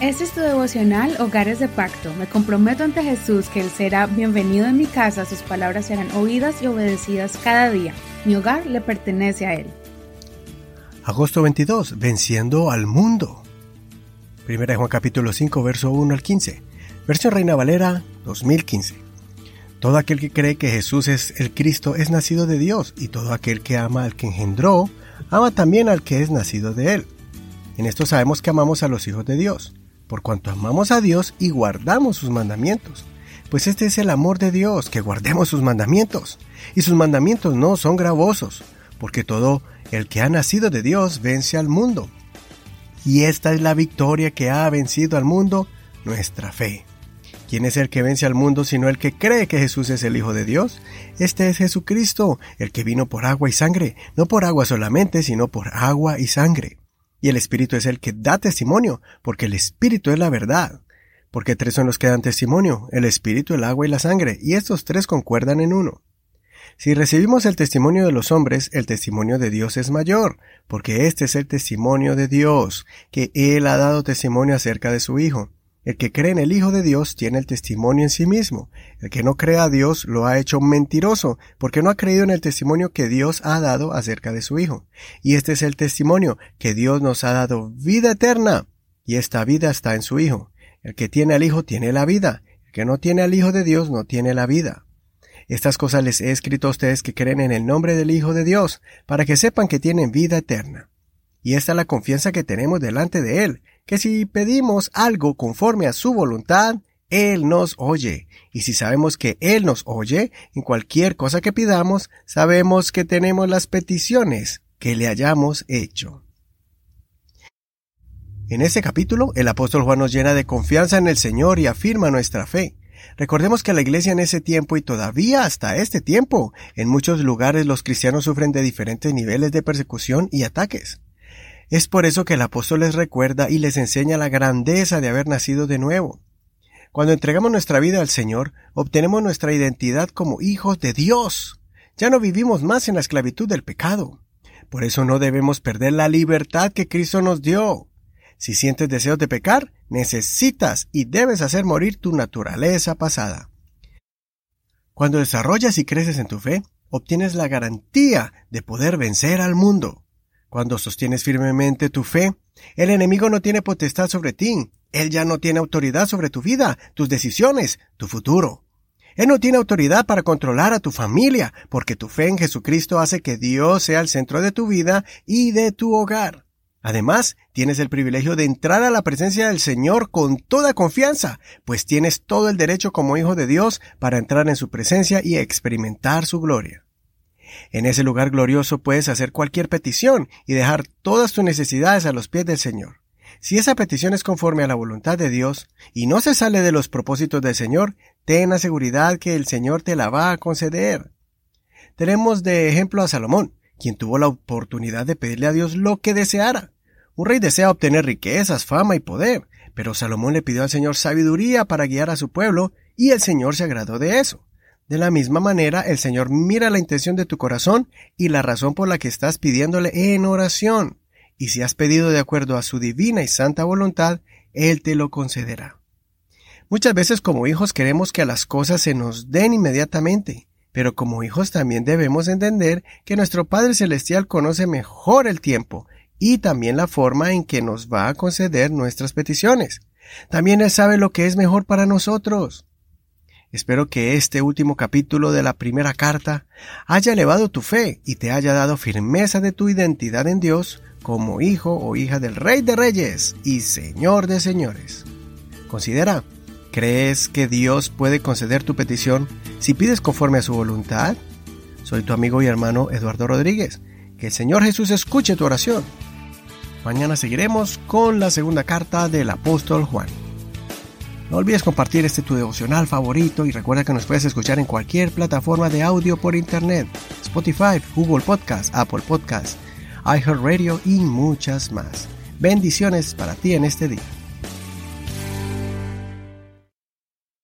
Este es tu devocional Hogares de Pacto. Me comprometo ante Jesús que Él será bienvenido en mi casa, sus palabras serán oídas y obedecidas cada día. Mi hogar le pertenece a Él. Agosto 22. Venciendo al mundo. Primera Juan capítulo 5, verso 1 al 15. Versión Reina Valera 2015. Todo aquel que cree que Jesús es el Cristo es nacido de Dios, y todo aquel que ama al que engendró, ama también al que es nacido de él. En esto sabemos que amamos a los hijos de Dios, por cuanto amamos a Dios y guardamos sus mandamientos. Pues este es el amor de Dios, que guardemos sus mandamientos. Y sus mandamientos no son gravosos, porque todo el que ha nacido de Dios vence al mundo. Y esta es la victoria que ha vencido al mundo, nuestra fe. ¿Quién es el que vence al mundo sino el que cree que Jesús es el Hijo de Dios? Este es Jesucristo, el que vino por agua y sangre, no por agua solamente, sino por agua y sangre. Y el Espíritu es el que da testimonio, porque el Espíritu es la verdad. Porque tres son los que dan testimonio, el Espíritu, el agua y la sangre, y estos tres concuerdan en uno. Si recibimos el testimonio de los hombres, el testimonio de Dios es mayor, porque este es el testimonio de Dios, que Él ha dado testimonio acerca de su Hijo. El que cree en el Hijo de Dios tiene el testimonio en sí mismo. El que no cree a Dios lo ha hecho mentiroso, porque no ha creído en el testimonio que Dios ha dado acerca de su Hijo. Y este es el testimonio, que Dios nos ha dado vida eterna, y esta vida está en su Hijo. El que tiene al Hijo tiene la vida, el que no tiene al Hijo de Dios no tiene la vida. Estas cosas les he escrito a ustedes que creen en el nombre del Hijo de Dios, para que sepan que tienen vida eterna. Y esta es la confianza que tenemos delante de Él, que si pedimos algo conforme a su voluntad, Él nos oye. Y si sabemos que Él nos oye, en cualquier cosa que pidamos, sabemos que tenemos las peticiones que le hayamos hecho. En este capítulo, el apóstol Juan nos llena de confianza en el Señor y afirma nuestra fe. Recordemos que la iglesia en ese tiempo y todavía hasta este tiempo, en muchos lugares los cristianos sufren de diferentes niveles de persecución y ataques. Es por eso que el apóstol les recuerda y les enseña la grandeza de haber nacido de nuevo. Cuando entregamos nuestra vida al Señor, obtenemos nuestra identidad como hijos de Dios. Ya no vivimos más en la esclavitud del pecado. Por eso no debemos perder la libertad que Cristo nos dio. Si sientes deseos de pecar, necesitas y debes hacer morir tu naturaleza pasada. Cuando desarrollas y creces en tu fe, obtienes la garantía de poder vencer al mundo. Cuando sostienes firmemente tu fe, el enemigo no tiene potestad sobre ti. Él ya no tiene autoridad sobre tu vida, tus decisiones, tu futuro. Él no tiene autoridad para controlar a tu familia, porque tu fe en Jesucristo hace que Dios sea el centro de tu vida y de tu hogar. Además, tienes el privilegio de entrar a la presencia del Señor con toda confianza, pues tienes todo el derecho como hijo de Dios para entrar en su presencia y experimentar su gloria. En ese lugar glorioso puedes hacer cualquier petición y dejar todas tus necesidades a los pies del Señor. Si esa petición es conforme a la voluntad de Dios y no se sale de los propósitos del Señor, ten la seguridad que el Señor te la va a conceder. Tenemos de ejemplo a Salomón, quien tuvo la oportunidad de pedirle a Dios lo que deseara. Un rey desea obtener riquezas, fama y poder, pero Salomón le pidió al Señor sabiduría para guiar a su pueblo, y el Señor se agradó de eso. De la misma manera, el Señor mira la intención de tu corazón y la razón por la que estás pidiéndole en oración. Y si has pedido de acuerdo a su divina y santa voluntad, Él te lo concederá. Muchas veces como hijos queremos que las cosas se nos den inmediatamente, pero como hijos también debemos entender que nuestro Padre Celestial conoce mejor el tiempo y también la forma en que nos va a conceder nuestras peticiones. También Él sabe lo que es mejor para nosotros. Espero que este último capítulo de la primera carta haya elevado tu fe y te haya dado firmeza de tu identidad en Dios como hijo o hija del Rey de Reyes y Señor de Señores. Considera, ¿crees que Dios puede conceder tu petición si pides conforme a su voluntad? Soy tu amigo y hermano Eduardo Rodríguez. Que el Señor Jesús escuche tu oración. Mañana seguiremos con la segunda carta del apóstol Juan. No olvides compartir este tu devocional favorito y recuerda que nos puedes escuchar en cualquier plataforma de audio por internet, Spotify, Google Podcast, Apple Podcast, iHeartRadio y muchas más. Bendiciones para ti en este día.